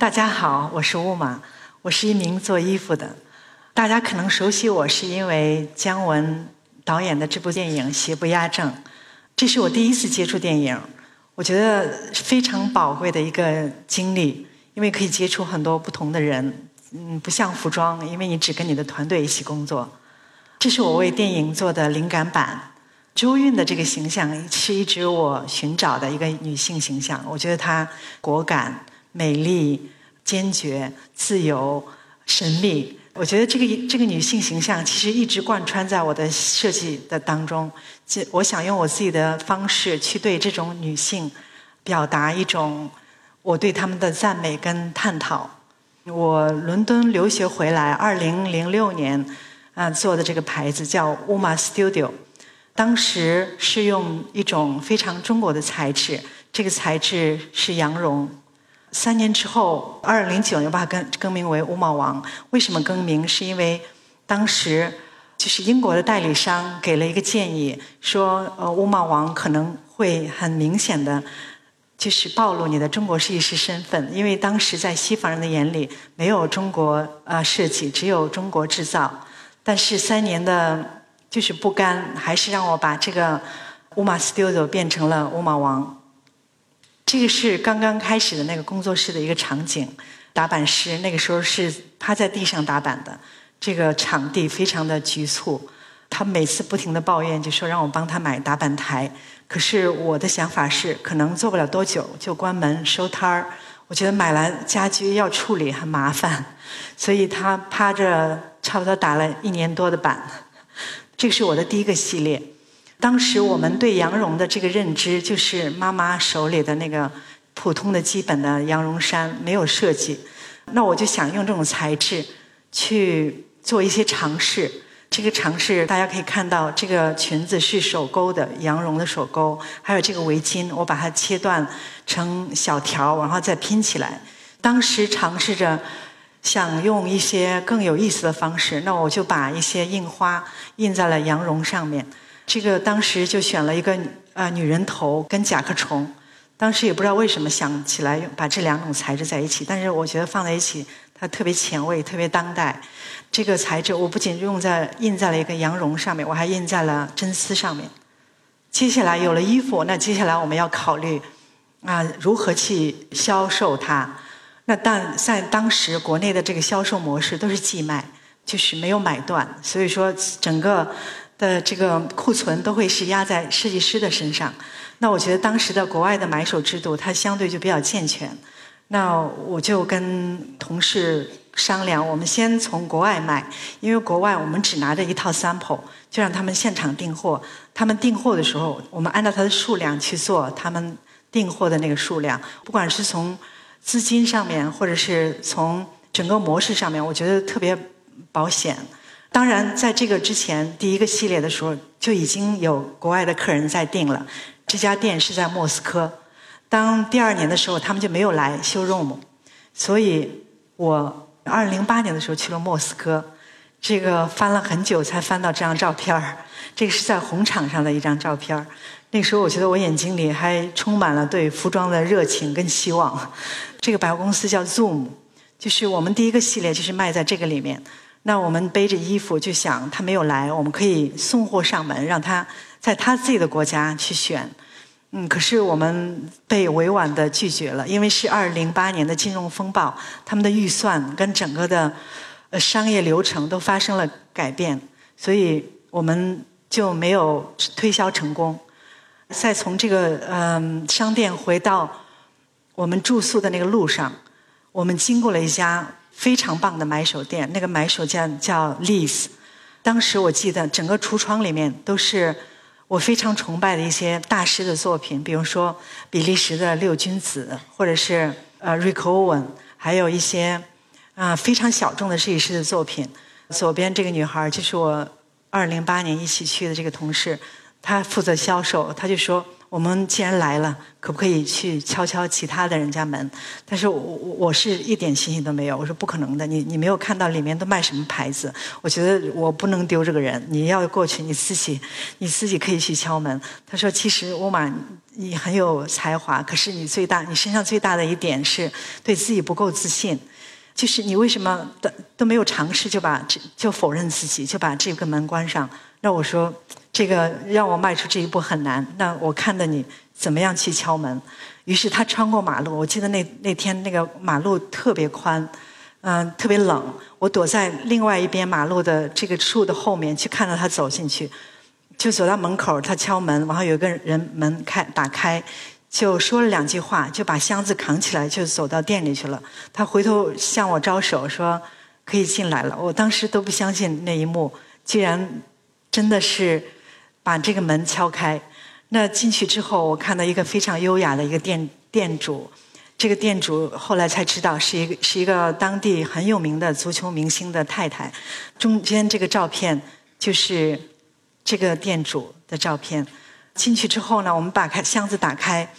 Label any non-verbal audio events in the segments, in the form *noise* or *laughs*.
大家好，我是乌玛，我是一名做衣服的。大家可能熟悉我是因为姜文导演的这部电影《邪不压正》，这是我第一次接触电影，我觉得非常宝贵的一个经历，因为可以接触很多不同的人。嗯，不像服装，因为你只跟你的团队一起工作。这是我为电影做的灵感版。周韵的这个形象是一直我寻找的一个女性形象，我觉得她果敢。美丽、坚决、自由、神秘，我觉得这个这个女性形象其实一直贯穿在我的设计的当中。这我想用我自己的方式去对这种女性表达一种我对她们的赞美跟探讨。我伦敦留学回来，二零零六年啊做的这个牌子叫 Uma Studio，当时是用一种非常中国的材质，这个材质是羊绒。三年之后，二零零九年把它更更名为乌帽王。为什么更名？是因为当时就是英国的代理商给了一个建议，说呃乌帽王可能会很明显的，就是暴露你的中国设计师身份。因为当时在西方人的眼里，没有中国呃设计，只有中国制造。但是三年的就是不甘，还是让我把这个乌马 Studio 变成了乌马王。这个是刚刚开始的那个工作室的一个场景，打板师那个时候是趴在地上打板的，这个场地非常的局促，他每次不停的抱怨，就说让我帮他买打板台，可是我的想法是可能做不了多久就关门收摊儿，我觉得买来家居要处理很麻烦，所以他趴着差不多打了一年多的板，*laughs* 这是我的第一个系列。当时我们对羊绒的这个认知，就是妈妈手里的那个普通的基本的羊绒衫，没有设计。那我就想用这种材质去做一些尝试。这个尝试大家可以看到，这个裙子是手钩的羊绒的手钩，还有这个围巾，我把它切断成小条，然后再拼起来。当时尝试着想用一些更有意思的方式，那我就把一些印花印在了羊绒上面。这个当时就选了一个啊女人头跟甲壳虫，当时也不知道为什么想起来把这两种材质在一起，但是我觉得放在一起它特别前卫，特别当代。这个材质我不仅用在印在了一个羊绒上面，我还印在了真丝上面。接下来有了衣服，那接下来我们要考虑啊如何去销售它。那但在当时国内的这个销售模式都是寄卖，就是没有买断，所以说整个。的这个库存都会是压在设计师的身上，那我觉得当时的国外的买手制度它相对就比较健全，那我就跟同事商量，我们先从国外买，因为国外我们只拿着一套 sample，就让他们现场订货，他们订货的时候，我们按照他的数量去做他们订货的那个数量，不管是从资金上面，或者是从整个模式上面，我觉得特别保险。当然，在这个之前，第一个系列的时候就已经有国外的客人在订了。这家店是在莫斯科。当第二年的时候，他们就没有来修 room，所以我二零零八年的时候去了莫斯科。这个翻了很久才翻到这张照片儿。这个是在红场上的一张照片儿。那时候我觉得我眼睛里还充满了对服装的热情跟希望。这个百货公司叫 Zoom，就是我们第一个系列就是卖在这个里面。那我们背着衣服就想他没有来，我们可以送货上门，让他在他自己的国家去选。嗯，可是我们被委婉的拒绝了，因为是二零零八年的金融风暴，他们的预算跟整个的商业流程都发生了改变，所以我们就没有推销成功。再从这个嗯商店回到我们住宿的那个路上，我们经过了一家。非常棒的买手店，那个买手叫叫 Liz。当时我记得整个橱窗里面都是我非常崇拜的一些大师的作品，比如说比利时的六君子，或者是呃 Rick Owen，还有一些啊非常小众的设计师的作品。左边这个女孩就是我二零零八年一起去的这个同事，她负责销售，她就说我们既然来了，可不可以去敲敲其他的人家门？但是我我我是一点信心都没有，我说不可能的，你你没有看到里面都卖什么牌子？我觉得我不能丢这个人，你要过去，你自己你自己可以去敲门。他说，其实乌玛你很有才华，可是你最大你身上最大的一点是对自己不够自信。就是你为什么都都没有尝试就把就否认自己就把这个门关上？那我说这个让我迈出这一步很难。那我看到你怎么样去敲门？于是他穿过马路，我记得那那天那个马路特别宽，嗯，特别冷。我躲在另外一边马路的这个树的后面，去看到他走进去，就走到门口，他敲门，然后有个人门开打开。就说了两句话，就把箱子扛起来，就走到店里去了。他回头向我招手说：“可以进来了。”我当时都不相信那一幕，居然真的是把这个门敲开。那进去之后，我看到一个非常优雅的一个店店主。这个店主后来才知道是一个是一个当地很有名的足球明星的太太。中间这个照片就是这个店主的照片。进去之后呢，我们把开箱子打开。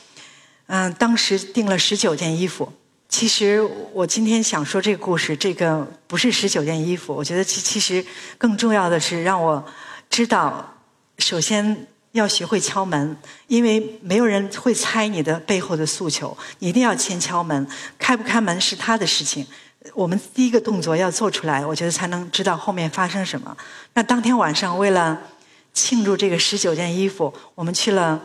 嗯，当时订了十九件衣服。其实我今天想说这个故事，这个不是十九件衣服。我觉得其其实更重要的是让我知道，首先要学会敲门，因为没有人会猜你的背后的诉求。一定要先敲门，开不开门是他的事情。我们第一个动作要做出来，我觉得才能知道后面发生什么。那当天晚上为了庆祝这个十九件衣服，我们去了。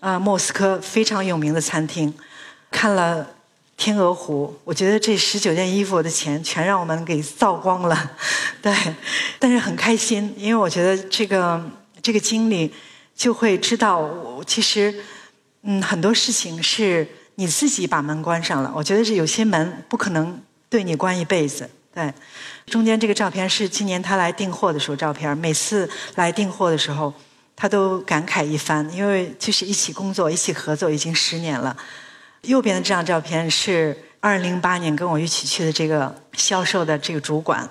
啊，莫斯科非常有名的餐厅，看了天鹅湖，我觉得这十九件衣服的钱全让我们给造光了，*laughs* 对，但是很开心，因为我觉得这个这个经历就会知道，我其实嗯很多事情是你自己把门关上了，我觉得是有些门不可能对你关一辈子，对。中间这个照片是今年他来订货的时候照片，每次来订货的时候。他都感慨一番，因为就是一起工作、一起合作已经十年了。右边的这张照片是二零零八年跟我一起去的这个销售的这个主管，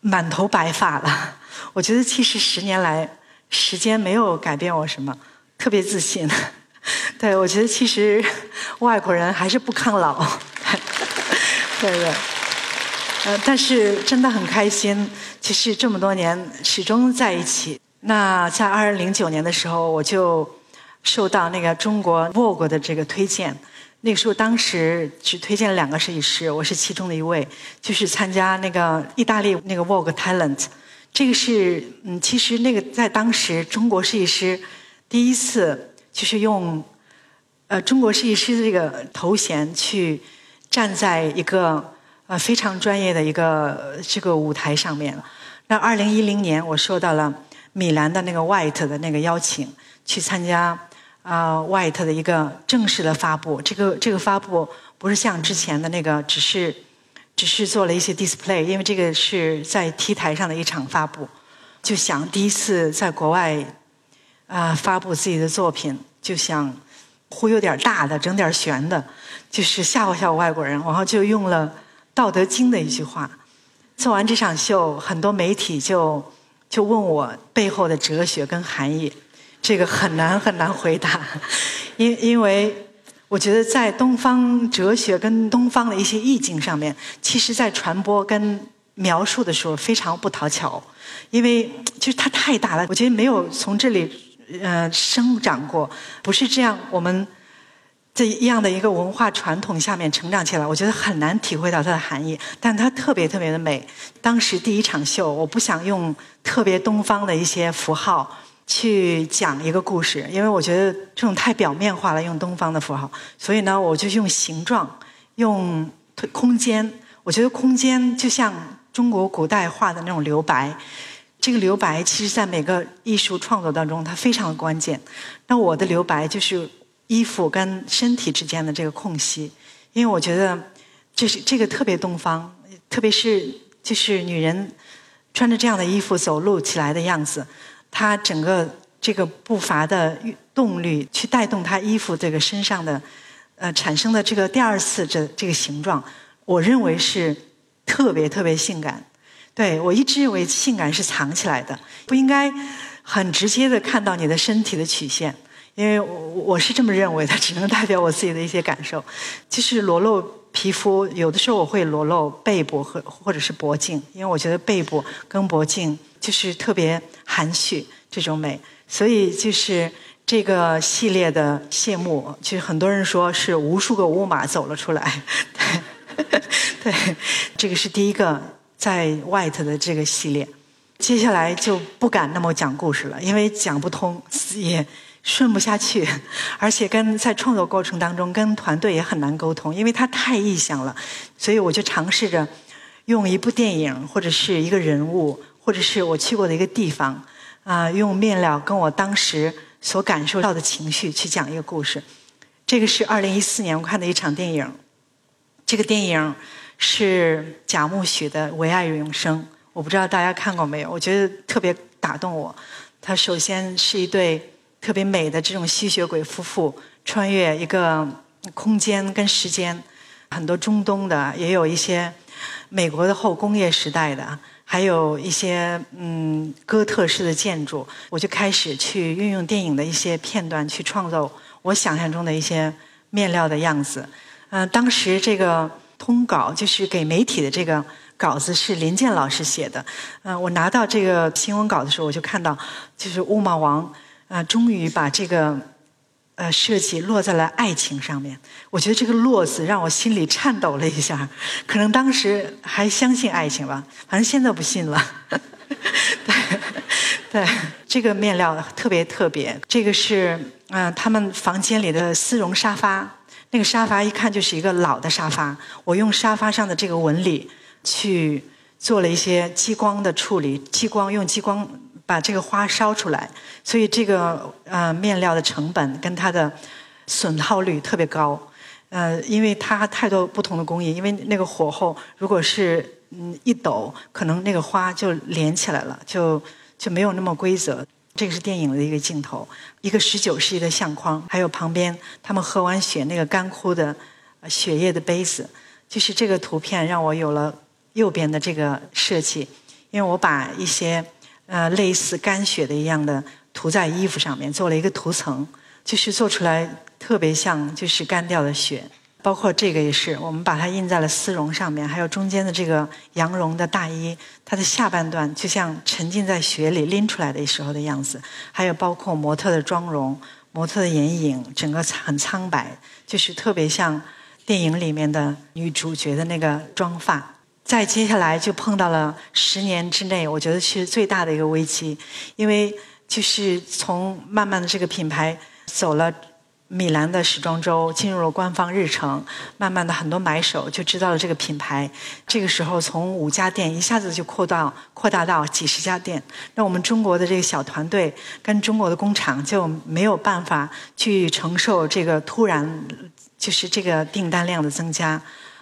满头白发了。*laughs* 我觉得其实十年来时间没有改变我什么，特别自信。*laughs* 对我觉得其实外国人还是不抗老，*laughs* 对对。呃，但是真的很开心，其实这么多年始终在一起。那在二零零九年的时候，我就受到那个中国 Vogue 的这个推荐。那个时候，当时只推荐了两个设计师，我是其中的一位，就是参加那个意大利那个 Vogue Talent。这个是嗯，其实那个在当时中国设计师第一次就是用呃中国设计师的这个头衔去站在一个呃非常专业的一个这个舞台上面。那二零一零年，我受到了。米兰的那个 White 的那个邀请，去参加啊 White 的一个正式的发布。这个这个发布不是像之前的那个，只是只是做了一些 display，因为这个是在 T 台上的一场发布。就想第一次在国外啊发布自己的作品，就想忽悠点大的，整点悬的，就是吓唬吓唬外国人。然后就用了《道德经》的一句话。做完这场秀，很多媒体就。就问我背后的哲学跟含义，这个很难很难回答，因因为我觉得在东方哲学跟东方的一些意境上面，其实在传播跟描述的时候非常不讨巧，因为就是它太大了，我觉得没有从这里呃生长过，不是这样我们。这样的一个文化传统下面成长起来，我觉得很难体会到它的含义，但它特别特别的美。当时第一场秀，我不想用特别东方的一些符号去讲一个故事，因为我觉得这种太表面化了，用东方的符号。所以呢，我就用形状，用空间。我觉得空间就像中国古代画的那种留白，这个留白其实在每个艺术创作当中，它非常的关键。那我的留白就是。衣服跟身体之间的这个空隙，因为我觉得这是 *laughs* 这个特别东方，特别是就是女人穿着这样的衣服走路起来的样子，她整个这个步伐的动力去带动她衣服这个身上的呃产生的这个第二次这这个形状，我认为是特别特别性感。对我一直认为性感是藏起来的，不应该很直接的看到你的身体的曲线。因为我我是这么认为的，只能代表我自己的一些感受。就是裸露皮肤，有的时候我会裸露背部和或者是脖颈，因为我觉得背部跟脖颈就是特别含蓄这种美，所以就是这个系列的谢幕，就是很多人说是无数个乌马走了出来。*laughs* 对，这个是第一个在 White 的这个系列，接下来就不敢那么讲故事了，因为讲不通也。顺不下去，*laughs* 而且跟在创作过程当中跟团队也很难沟通，因为它太意象了，所以我就尝试着用一部电影或者是一个人物，或者是我去过的一个地方，啊，用面料跟我当时所感受到的情绪去讲一个故事。这个是二零一四年我看的一场电影，这个电影是贾木许的《唯爱永生》，我不知道大家看过没有？我觉得特别打动我。它首先是一对。特别美的这种吸血鬼夫妇穿越一个空间跟时间，很多中东的，也有一些美国的后工业时代的，还有一些嗯哥特式的建筑。我就开始去运用电影的一些片段去创造我想象中的一些面料的样子。嗯，当时这个通稿就是给媒体的这个稿子是林健老师写的。嗯，我拿到这个新闻稿的时候，我就看到就是乌马王。啊，终于把这个呃设计落在了爱情上面。我觉得这个“落”字让我心里颤抖了一下。可能当时还相信爱情吧，反正现在不信了。*laughs* 对，对，这个面料特别特别。这个是嗯，他们房间里的丝绒沙发。那个沙发一看就是一个老的沙发。我用沙发上的这个纹理去做了一些激光的处理，激光用激光。把这个花烧出来，所以这个呃面料的成本跟它的损耗率特别高，呃，因为它太多不同的工艺，因为那个火候如果是嗯一抖，可能那个花就连起来了，就就没有那么规则。这个是电影的一个镜头，一个十九世纪的相框，还有旁边他们喝完血那个干枯的血液的杯子，就是这个图片让我有了右边的这个设计，因为我把一些。呃，类似干血的一样的涂在衣服上面，做了一个涂层，就是做出来特别像就是干掉的血。包括这个也是，我们把它印在了丝绒上面，还有中间的这个羊绒的大衣，它的下半段就像沉浸在雪里拎出来的时候的样子。还有包括模特的妆容、模特的眼影，整个很苍白，就是特别像电影里面的女主角的那个妆发。在接下来就碰到了十年之内，我觉得是最大的一个危机，因为就是从慢慢的这个品牌走了米兰的时装周，进入了官方日程，慢慢的很多买手就知道了这个品牌。这个时候从五家店一下子就扩到扩大到几十家店，那我们中国的这个小团队跟中国的工厂就没有办法去承受这个突然就是这个订单量的增加。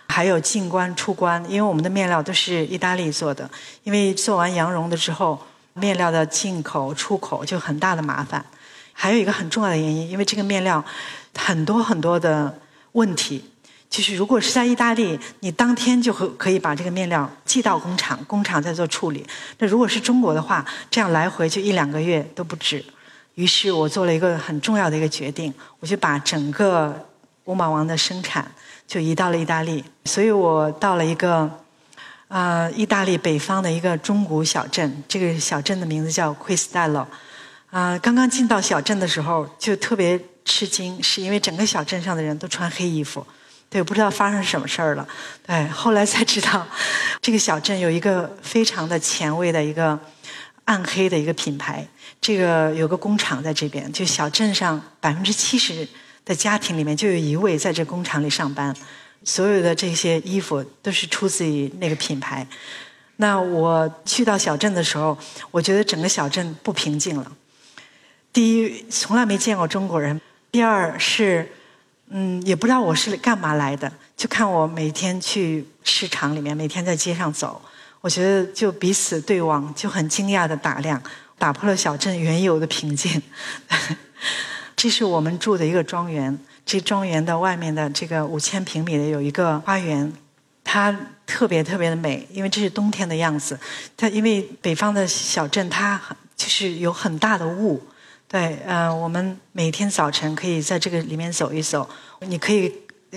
还有进关出关，因为我们的面料都是意大利做的，因为做完羊绒的之后，面料的进口出口就很大的麻烦。还有一个很重要的原因，因为这个面料很多很多的问题，就是如果是在意大利，你当天就可可以把这个面料寄到工厂，工厂再做处理。那如果是中国的话，这样来回就一两个月都不止。于是我做了一个很重要的一个决定，我就把整个乌马王的生产。就移到了意大利，所以我到了一个，呃，意大利北方的一个中古小镇。这个小镇的名字叫 Quistello。啊，刚刚进到小镇的时候就特别吃惊，是因为整个小镇上的人都穿黑衣服，对，不知道发生什么事儿了。对，后来才知道，*laughs* 这个小镇有一个非常的前卫的一个暗黑的一个品牌，这个有个工厂在这边，就小镇上百分之七十。的家庭里面就有一位在这工厂里上班，所有的这些衣服都是出自于那个品牌。那我去到小镇的时候，我觉得整个小镇不平静了。第一，从来没见过中国人；第二是，嗯，也不知道我是干嘛来的。就看我每天去市场里面，每天在街上走，我觉得就彼此对望，就很惊讶的打量，打破了小镇原有的平静。这是我们住的一个庄园，这庄园的外面的这个五千平米的有一个花园，它特别特别的美，因为这是冬天的样子。它因为北方的小镇，它就是有很大的雾，对，呃，我们每天早晨可以在这个里面走一走，你可以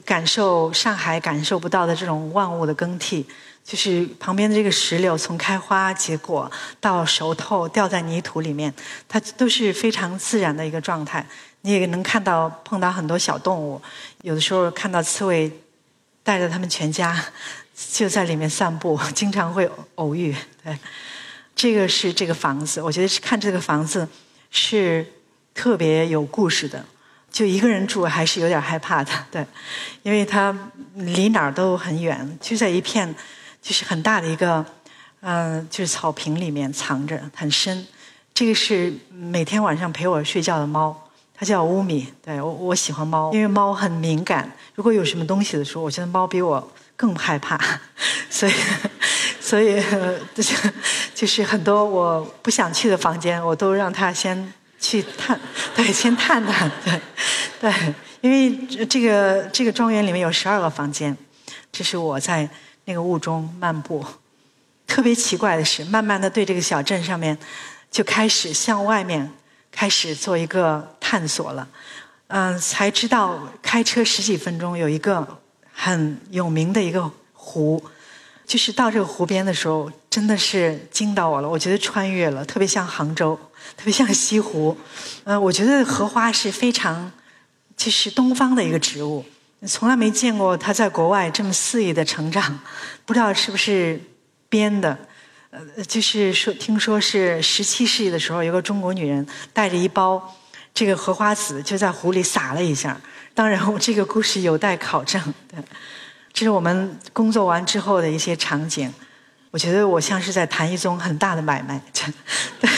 感受上海感受不到的这种万物的更替，就是旁边的这个石榴从开花结果到熟透掉在泥土里面，它都是非常自然的一个状态。你也能看到碰到很多小动物，有的时候看到刺猬带着他们全家就在里面散步，经常会偶遇。对，这个是这个房子，我觉得是看这个房子。是特别有故事的，就一个人住还是有点害怕的，对，因为它离哪儿都很远，就在一片就是很大的一个嗯，就是草坪里面藏着很深。这个是每天晚上陪我睡觉的猫，它叫乌米。对我我喜欢猫，因为猫很敏感，如果有什么东西的时候，我觉得猫比我更害怕，所 *laughs* 以所以。*laughs* *laughs* 就是很多我不想去的房间，我都让它先去探，对，先探探，对，对，因为这个这个庄园里面有十二个房间，这是我在那个雾中漫步。特别奇怪的是，慢慢的对这个小镇上面就开始向外面开始做一个探索了，嗯，才知道开车十几分钟有一个很有名的一个湖。就是到这个湖边的时候，真的是惊到我了。我觉得穿越了，特别像杭州，特别像西湖。呃，我觉得荷花是非常，就是东方的一个植物，从来没见过它在国外这么肆意的成长。不知道是不是编的？呃，就是说，听说是十七世纪的时候，有个中国女人带着一包这个荷花籽，就在湖里撒了一下。当然，我这个故事有待考证。对。*laughs* 这是我们工作完之后的一些场景，我觉得我像是在谈一宗很大的买卖。*laughs* 对，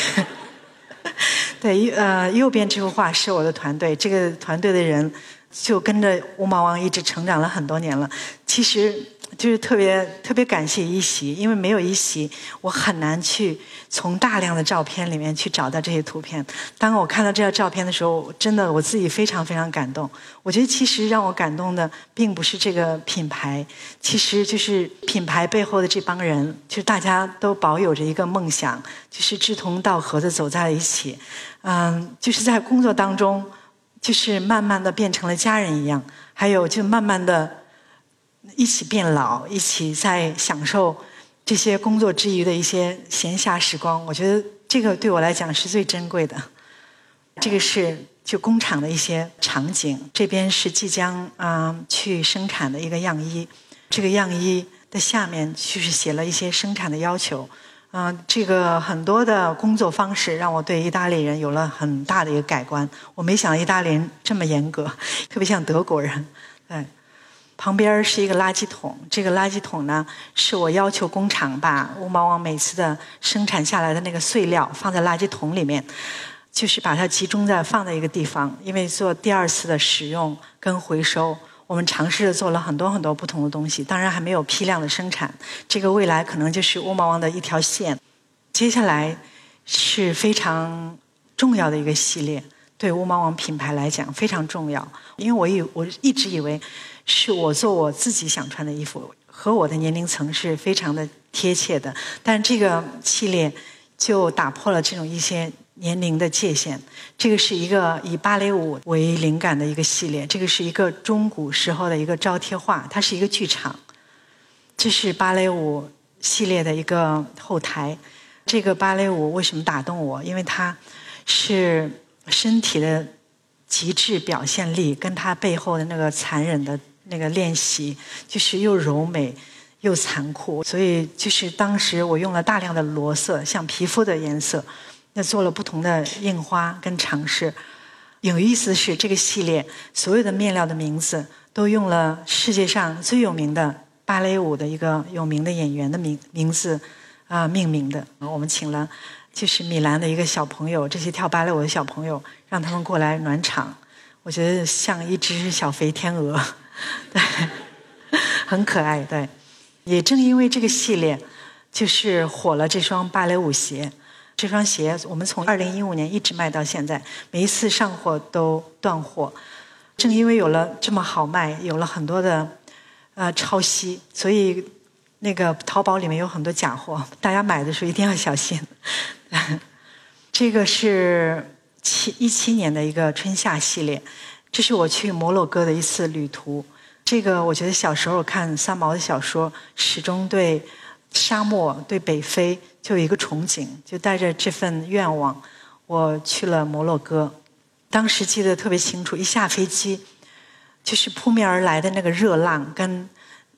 对，呃，右边这幅画是我的团队，这个团队的人就跟着乌毛王一直成长了很多年了。其实。就是特别特别感谢一席，因为没有一席，我很难去从大量的照片里面去找到这些图片。当我看到这张照片的时候，真的我自己非常非常感动。我觉得其实让我感动的，并不是这个品牌，其实就是品牌背后的这帮人，就是大家都保有着一个梦想，就是志同道合的走在了一起。嗯，就是在工作当中，就是慢慢的变成了家人一样，还有就慢慢的。一起变老，一起在享受这些工作之余的一些闲暇时光。我觉得这个对我来讲是最珍贵的。这个是就工厂的一些场景，这边是即将啊去生产的一个样衣。这个样衣的下面就是写了一些生产的要求。嗯，这个很多的工作方式让我对意大利人有了很大的一个改观。我没想到意大利人这么严格，特别像德国人。对。旁边是一个垃圾桶，这个垃圾桶呢，是我要求工厂把乌毛王每次的生产下来的那个碎料放在垃圾桶里面，就是把它集中在放在一个地方，因为做第二次的使用跟回收，我们尝试着做了很多很多不同的东西，当然还没有批量的生产，这个未来可能就是乌毛王的一条线。接下来是非常重要的一个系列，对乌毛王品牌来讲非常重要，因为我以我一直以为。是我做我自己想穿的衣服，和我的年龄层是非常的贴切的。但这个系列就打破了这种一些年龄的界限。这个是一个以芭蕾舞为灵感的一个系列，这个是一个中古时候的一个招贴画，它是一个剧场。这是芭蕾舞系列的一个后台。这个芭蕾舞为什么打动我？因为它是身体的极致表现力，跟它背后的那个残忍的。那个练习就是又柔美又残酷，所以就是当时我用了大量的裸色，像皮肤的颜色，那做了不同的印花跟尝试。有意思的是，这个系列所有的面料的名字都用了世界上最有名的芭蕾舞的一个有名的演员的名名字啊命名的。我们请了就是米兰的一个小朋友，这些跳芭蕾舞的小朋友，让他们过来暖场。我觉得像一只小肥天鹅。*laughs* 对，很可爱。对，也正因为这个系列，就是火了这双芭蕾舞鞋。这双鞋我们从二零一五年一直卖到现在，每一次上货都断货。正因为有了这么好卖，有了很多的呃抄袭，所以那个淘宝里面有很多假货，大家买的时候一定要小心。*laughs* 这个是七一七年的一个春夏系列，这是我去摩洛哥的一次旅途。这个我觉得小时候看三毛的小说，始终对沙漠、对北非就有一个憧憬，就带着这份愿望，我去了摩洛哥。当时记得特别清楚，一下飞机，就是扑面而来的那个热浪，跟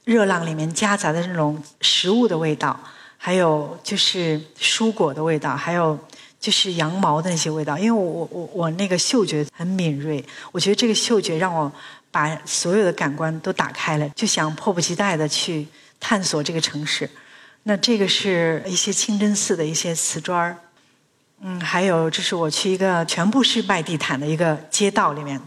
热浪里面夹杂的那种食物的味道，还有就是蔬果的味道，还有就是羊毛的那些味道。因为我我我那个嗅觉很敏锐，我觉得这个嗅觉让我把所有的感官都打开了，就想迫不及待的去探索这个城市。那这个是一些清真寺的一些瓷砖儿。嗯，还有这是我去一个全部是卖地毯的一个街道里面，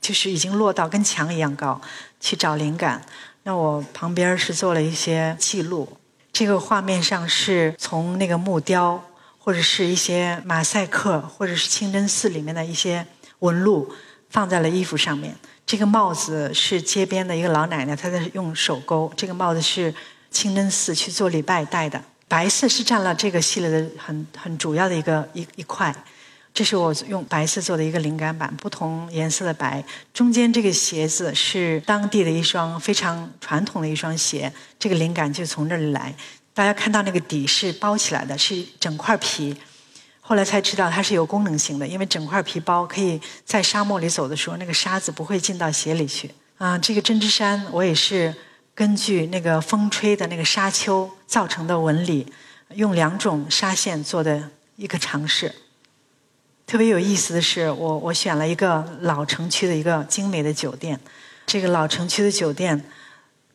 就是已经落到跟墙一样高，去找灵感。那我旁边是做了一些记录，这个画面上是从那个木雕或者是一些马赛克或者是清真寺里面的一些纹路放在了衣服上面。这个帽子是街边的一个老奶奶，她在用手勾。这个帽子是清真寺去做礼拜戴的。白色是占了这个系列的很很主要的一个一一块，这是我用白色做的一个灵感板，不同颜色的白。中间这个鞋子是当地的一双非常传统的一双鞋，这个灵感就从这里来。大家看到那个底是包起来的，是整块皮。后来才知道它是有功能性的，因为整块皮包可以在沙漠里走的时候，那个沙子不会进到鞋里去。啊，这个针织衫我也是。根据那个风吹的那个沙丘造成的纹理，用两种纱线做的一个尝试。特别有意思的是，我我选了一个老城区的一个精美的酒店。这个老城区的酒店，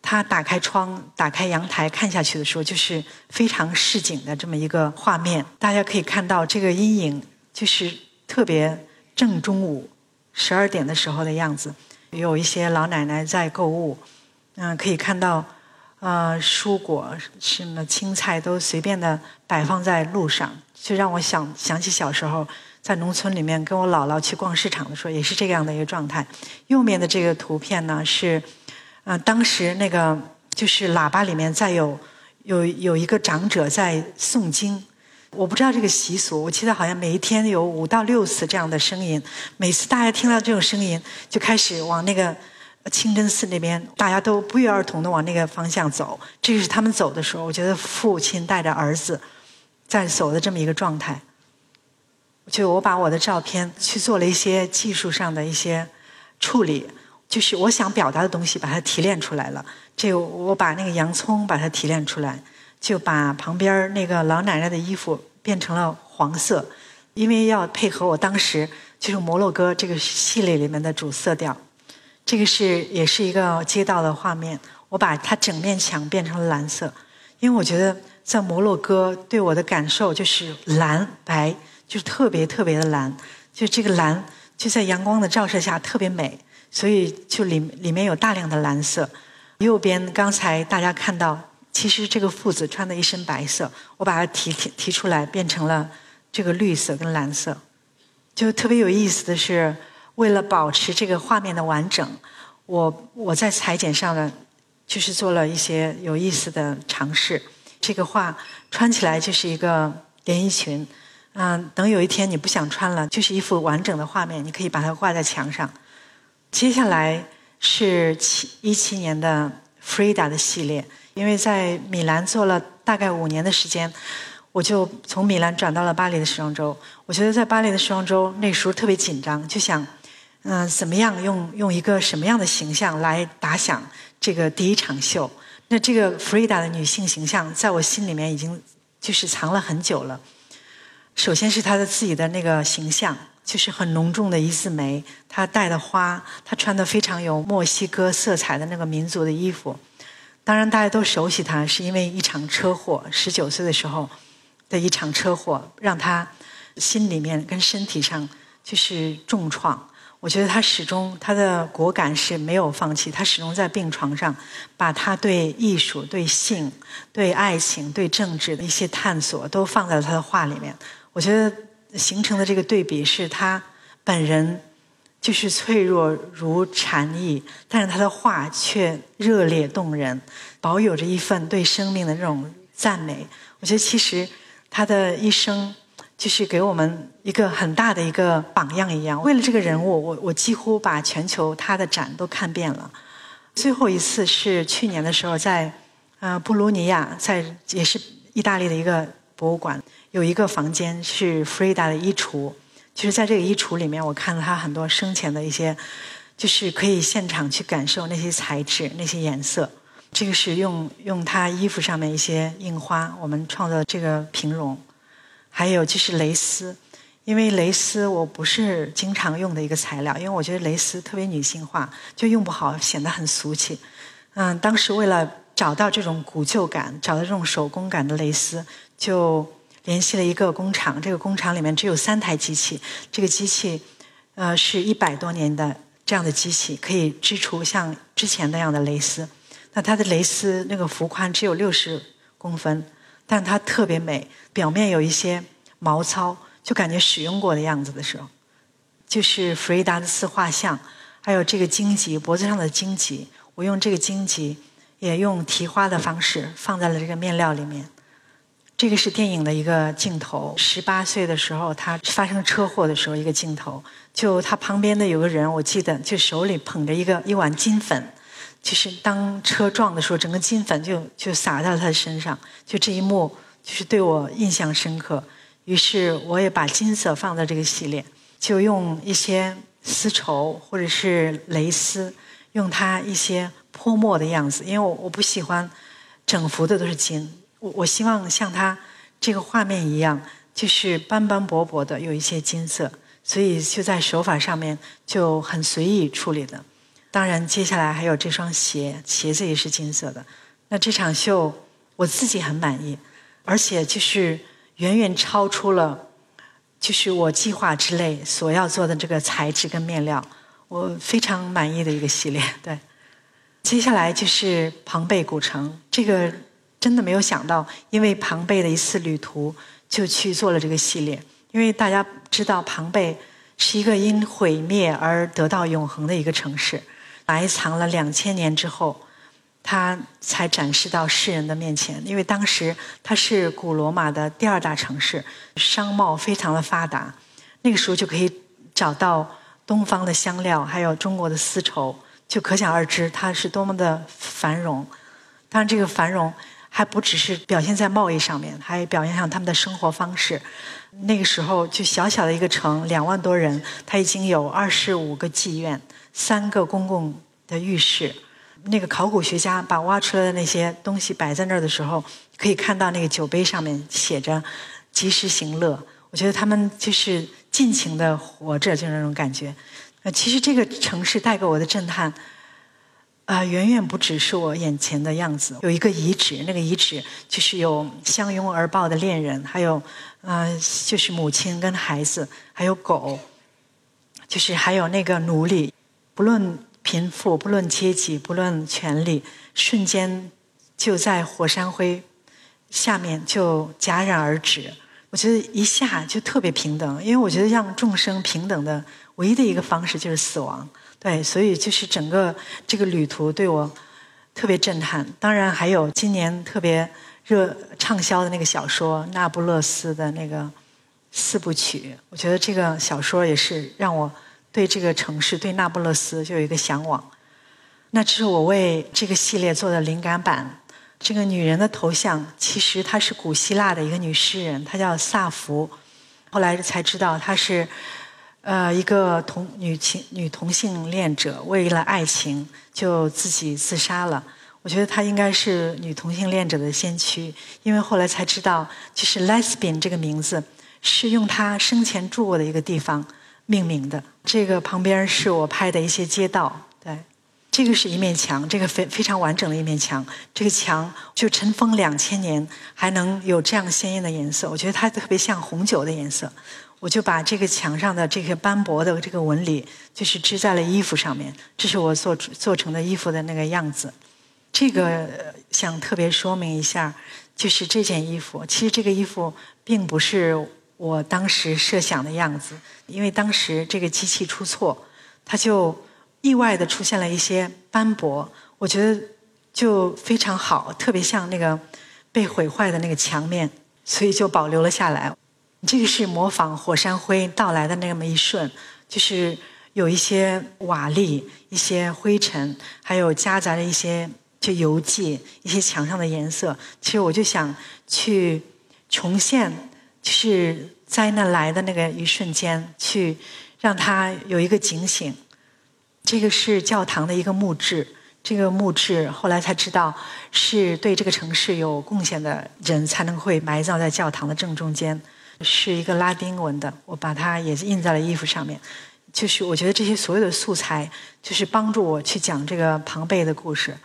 他打开窗、打开阳台看下去的时候，就是非常市井的这么一个画面。大家可以看到这个阴影，就是特别正中午十二点的时候的样子，有一些老奶奶在购物。嗯，可以看到，呃，蔬果什么青菜都随便的摆放在路上，就让我想想起小时候在农村里面跟我姥姥去逛市场的时候，也是这样的一个状态。右面的这个图片呢是，啊，当时那个就是喇叭里面在有有有一个长者在诵经，我不知道这个习俗，我记得好像每一天有五到六次这样的声音，每次大家听到这种声音，就开始往那个。清真寺那边，大家都不约而同的往那个方向走。这是他们走的时候，我觉得父亲带着儿子在走的这么一个状态。就我把我的照片去做了一些技术上的一些处理，就是我想表达的东西，把它提炼出来了。这我把那个洋葱把它提炼出来，就把旁边那个老奶奶的衣服变成了黄色，因为要配合我当时就是摩洛哥这个系列里面的主色调。这个是也是一个街道的画面，我把它整面墙变成了蓝色，因为我觉得在摩洛哥对我的感受就是蓝白，就是特别特别的蓝，就这个蓝就在阳光的照射下特别美，所以就里里面有大量的蓝色。右边刚才大家看到，其实这个父子穿的一身白色，我把它提提提出来变成了这个绿色跟蓝色，就特别有意思的是。为了保持这个画面的完整，我我在裁剪上呢，就是做了一些有意思的尝试。这个画穿起来就是一个连衣裙，嗯，等有一天你不想穿了，就是一幅完整的画面，你可以把它挂在墙上。接下来是七一七年的 Frida 的系列，因为在米兰做了大概五年的时间。我就从米兰转到了巴黎的时装周。我觉得在巴黎的时装周那时候特别紧张，就想。嗯，怎么样用用一个什么样的形象来打响这个第一场秀？那这个 Frida 的女性形象在我心里面已经就是藏了很久了。首先是他的自己的那个形象，就是很浓重的一字眉，他戴的花，他穿的非常有墨西哥色彩的那个民族的衣服。当然，大家都熟悉他，是因为一场车祸，十九岁的时候的一场车祸，让他心里面跟身体上就是重创。我觉得他始终他的果敢是没有放弃，他始终在病床上，把他对艺术、对性、对爱情、对政治的一些探索都放在了他的画里面。我觉得形成的这个对比是他本人就是脆弱如蝉翼，但是他的画却热烈动人，保有着一份对生命的这种赞美。我觉得其实他的一生就是给我们一个很大的一个榜样一样。为了这个人物，我我几乎把全球他的展都看遍了。最后一次是去年的时候，在呃布鲁尼亚，在也是意大利的一个博物馆，有一个房间是弗瑞达的衣橱。就是在这个衣橱里面，我看了他很多生前的一些，就是可以现场去感受那些材质、那些颜色。这个是用用他衣服上面一些印花，我们创造这个平绒。还有就是蕾丝，因为蕾丝我不是经常用的一个材料，因为我觉得蕾丝特别女性化，就用不好，显得很俗气。嗯，当时为了找到这种古旧感，找到这种手工感的蕾丝，就联系了一个工厂。这个工厂里面只有三台机器，这个机器呃是一百多年的这样的机器，可以织出像之前那样的蕾丝。那它的蕾丝那个幅宽只有六十公分。但它特别美，表面有一些毛糙，就感觉使用过的样子的时候，就是弗瑞达的四画像，还有这个荆棘脖子上的荆棘，我用这个荆棘也用提花的方式放在了这个面料里面。这个是电影的一个镜头，十八岁的时候他发生车祸的时候一个镜头，就他旁边的有个人，我记得就手里捧着一个一碗金粉。就是当车撞的时候，整个金粉就就洒在了他的身上，就这一幕就是对我印象深刻。于是我也把金色放在这个系列，就用一些丝绸或者是蕾丝，用它一些泼墨的样子，因为我我不喜欢整幅的都是金，我我希望像它这个画面一样，就是斑斑驳驳的有一些金色，所以就在手法上面就很随意处理的。当然，接下来还有这双鞋，鞋子也是金色的。那这场秀我自己很满意，而且就是远远超出了就是我计划之内所要做的这个材质跟面料，我非常满意的一个系列。对，接下来就是庞贝古城，这个真的没有想到，因为庞贝的一次旅途就去做了这个系列，因为大家知道庞贝是一个因毁灭而得到永恒的一个城市。埋藏了两千年之后，它才展示到世人的面前。因为当时它是古罗马的第二大城市，商贸非常的发达。那个时候就可以找到东方的香料，还有中国的丝绸，就可想而知它是多么的繁荣。当然，这个繁荣还不只是表现在贸易上面，还表现上他们的生活方式。那个时候，就小小的一个城，两万多人，它已经有二十五个妓院。三个公共的浴室，那个考古学家把挖出来的那些东西摆在那儿的时候，可以看到那个酒杯上面写着“及时行乐”。我觉得他们就是尽情的活着，就那种感觉。呃，其实这个城市带给我的震撼，啊，远远不只是我眼前的样子。有一个遗址，那个遗址就是有相拥而抱的恋人，还有，呃，就是母亲跟孩子，还有狗，就是还有那个奴隶。不论贫富，不论阶级，不论权力，瞬间就在火山灰下面就戛然而止。我觉得一下就特别平等，因为我觉得让众生平等的唯一的一个方式就是死亡。对，所以就是整个这个旅途对我特别震撼。当然还有今年特别热畅销的那个小说《那不勒斯的那个四部曲》，我觉得这个小说也是让我。对这个城市，对那不勒斯就有一个向往。那这是我为这个系列做的灵感版。这个女人的头像，其实她是古希腊的一个女诗人，她叫萨福。后来才知道她是呃一个同女情女同性恋者，为了爱情就自己自杀了。我觉得她应该是女同性恋者的先驱，因为后来才知道，就是 lesbian 这个名字是用她生前住过的一个地方。命名的这个旁边是我拍的一些街道，对，这个是一面墙，这个非非常完整的一面墙，这个墙就尘封两千年还能有这样鲜艳的颜色，我觉得它特别像红酒的颜色，我就把这个墙上的这个斑驳的这个纹理，就是织在了衣服上面，这是我做做成的衣服的那个样子。这个想特别说明一下，就是这件衣服，其实这个衣服并不是。我当时设想的样子，因为当时这个机器出错，它就意外的出现了一些斑驳，我觉得就非常好，特别像那个被毁坏的那个墙面，所以就保留了下来。这个是模仿火山灰到来的那么一瞬，就是有一些瓦砾、一些灰尘，还有夹杂着一些就油迹、一些墙上的颜色。其实我就想去重现，就是灾难来的那个一瞬间，去让它有一个警醒。这个是教堂的一个墓志。这个墓志后来才知道，是对这个城市有贡献的人才能会埋葬在教堂的正中间，是一个拉丁文的。我把它也印在了衣服上面。就是我觉得这些所有的素材，就是帮助我去讲这个庞贝的故事。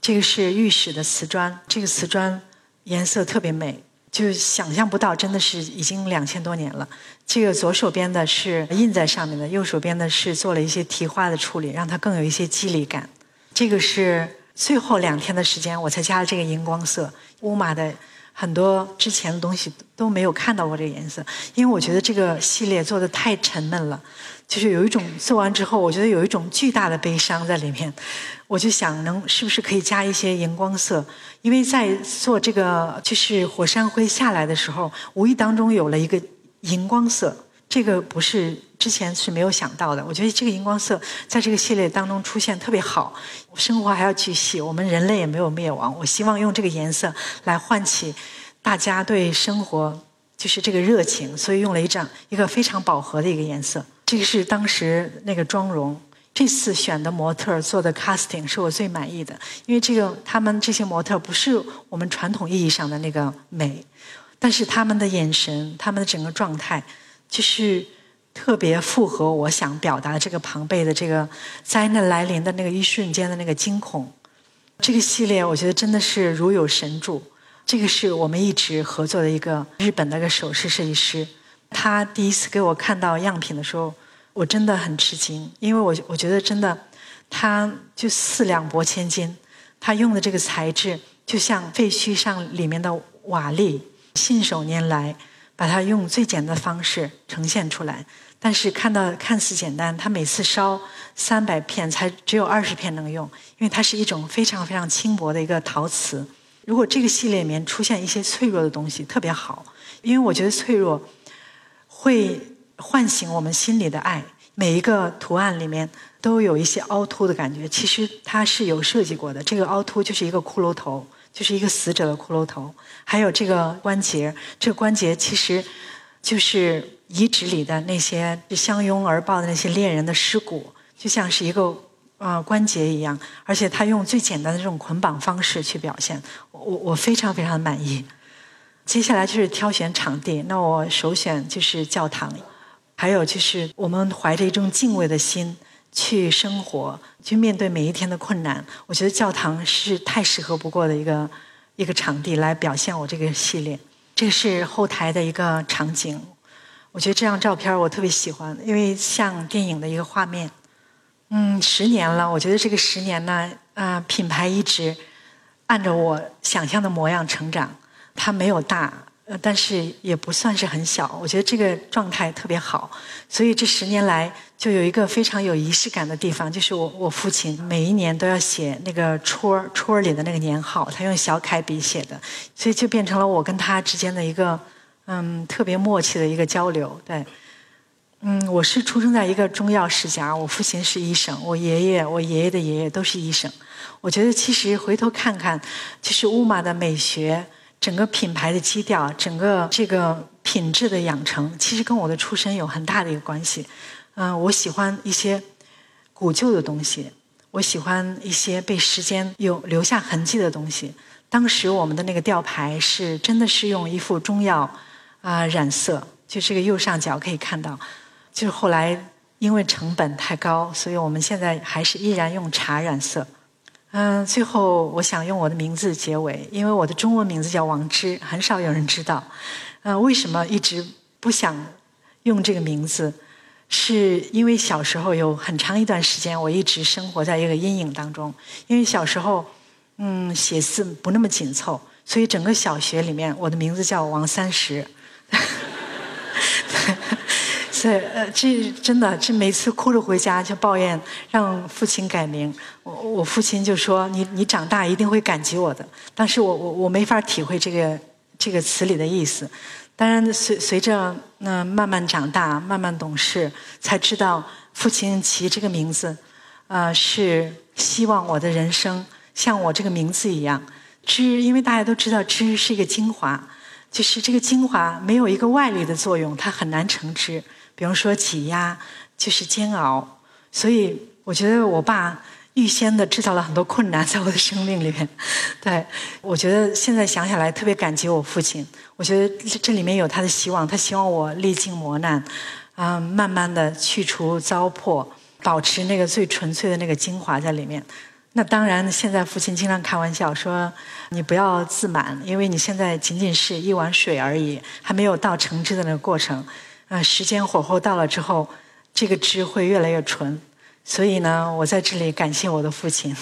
这个是御史的瓷砖，这个瓷砖颜色特别美，就想象不到，真的是已经两千多年了。这个左手边的是印在上面的，右手边的是做了一些提花的处理，让它更有一些肌理感。这个是最后两天的时间，我才加了这个荧光色。乌马的很多之前的东西都没有看到过这个颜色，因为我觉得这个系列做的太沉闷了，就是有一种做完之后，我觉得有一种巨大的悲伤在里面。我就想，能是不是可以加一些荧光色？因为在做这个就是火山灰下来的时候，无意当中有了一个荧光色。这个不是之前是没有想到的。我觉得这个荧光色在这个系列当中出现特别好。生活还要继续，我们人类也没有灭亡。我希望用这个颜色来唤起大家对生活就是这个热情，所以用了一张一个非常饱和的一个颜色。这个是当时那个妆容，这次选的模特做的 casting 是我最满意的，因为这个他们这些模特不是我们传统意义上的那个美，但是他们的眼神，他们的整个状态。就是特别符合我想表达的这个庞贝的这个灾难来临的那个一瞬间的那个惊恐。这个系列我觉得真的是如有神助。这个是我们一直合作的一个日本的一个首饰设计师，他第一次给我看到样品的时候，我真的很吃惊，因为我我觉得真的，他就四两拨千斤，他用的这个材质就像废墟上里面的瓦砾，信手拈来。把它用最简单的方式呈现出来，但是看到看似简单，它每次烧三百片才只有二十片能用，因为它是一种非常非常轻薄的一个陶瓷。如果这个系列里面出现一些脆弱的东西，特别好，因为我觉得脆弱会唤醒我们心里的爱。每一个图案里面都有一些凹凸的感觉，其实它是有设计过的。这个凹凸就是一个骷髅头。就是一个死者的骷髅头，还有这个关节，这个关节其实就是遗址里的那些相拥而抱的那些恋人的尸骨，就像是一个呃关节一样，而且他用最简单的这种捆绑方式去表现，我我非常非常满意。接下来就是挑选场地，那我首选就是教堂，还有就是我们怀着一种敬畏的心。去生活，去面对每一天的困难。我觉得教堂是太适合不过的一个一个场地来表现我这个系列。这个是后台的一个场景，我觉得这张照片我特别喜欢，因为像电影的一个画面。嗯，十年了，我觉得这个十年呢，啊，品牌一直按照我想象的模样成长，它没有大。呃，但是也不算是很小，我觉得这个状态特别好，所以这十年来就有一个非常有仪式感的地方，就是我我父亲每一年都要写那个戳戳里的那个年号，他用小楷笔写的，所以就变成了我跟他之间的一个嗯特别默契的一个交流。对，嗯，我是出生在一个中药世家，我父亲是医生，我爷爷我爷爷的爷爷都是医生，我觉得其实回头看看，就是乌马的美学。整个品牌的基调，整个这个品质的养成，其实跟我的出身有很大的一个关系。嗯，我喜欢一些古旧的东西，我喜欢一些被时间有留下痕迹的东西。当时我们的那个吊牌是真的是用一副中药啊染色，就这个右上角可以看到。就是后来因为成本太高，所以我们现在还是依然用茶染色。嗯，最后我想用我的名字结尾，因为我的中文名字叫王芝，很少有人知道。嗯，为什么一直不想用这个名字？是因为小时候有很长一段时间，我一直生活在一个阴影当中。因为小时候，嗯，写字不那么紧凑，所以整个小学里面，我的名字叫王三十。*laughs* 对，呃，这真的，这每次哭着回家就抱怨让父亲改名，我我父亲就说你你长大一定会感激我的。但是我我我没法体会这个这个词里的意思，当然，随随着那慢慢长大、慢慢懂事，才知道父亲起这个名字，呃，是希望我的人生像我这个名字一样。汁，因为大家都知道汁是一个精华，就是这个精华没有一个外力的作用，它很难成汁。比如说挤压，就是煎熬。所以我觉得我爸预先的制造了很多困难在我的生命里面。对，我觉得现在想起来特别感激我父亲。我觉得这里面有他的希望，他希望我历经磨难，啊，慢慢的去除糟粕，保持那个最纯粹的那个精华在里面。那当然，现在父亲经常开玩笑说：“你不要自满，因为你现在仅仅是一碗水而已，还没有到成汁的那个过程。啊，时间火候到了之后，这个汁会越来越纯。所以呢，我在这里感谢我的父亲。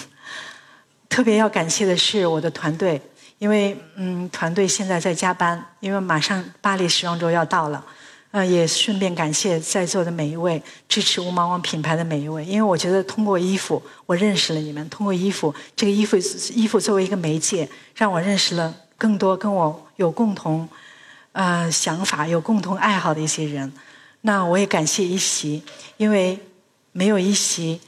特别要感谢的是我的团队，因为嗯，团队现在在加班，因为马上巴黎时装周要到了。”呃，也顺便感谢在座的每一位支持无毛王品牌的每一位，因为我觉得通过衣服，我认识了你们。通过衣服，这个衣服衣服作为一个媒介，让我认识了更多跟我有共同呃想法、有共同爱好的一些人。那我也感谢一席，因为没有一席，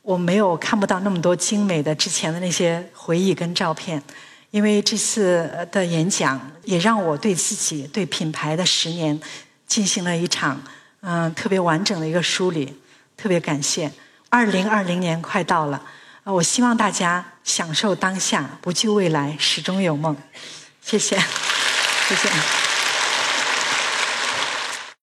我没有看不到那么多精美的之前的那些回忆跟照片。因为这次的演讲，也让我对自己、对品牌的十年。进行了一场嗯特别完整的一个梳理，特别感谢。二零二零年快到了，我希望大家享受当下，不惧未来，始终有梦。谢谢，谢谢。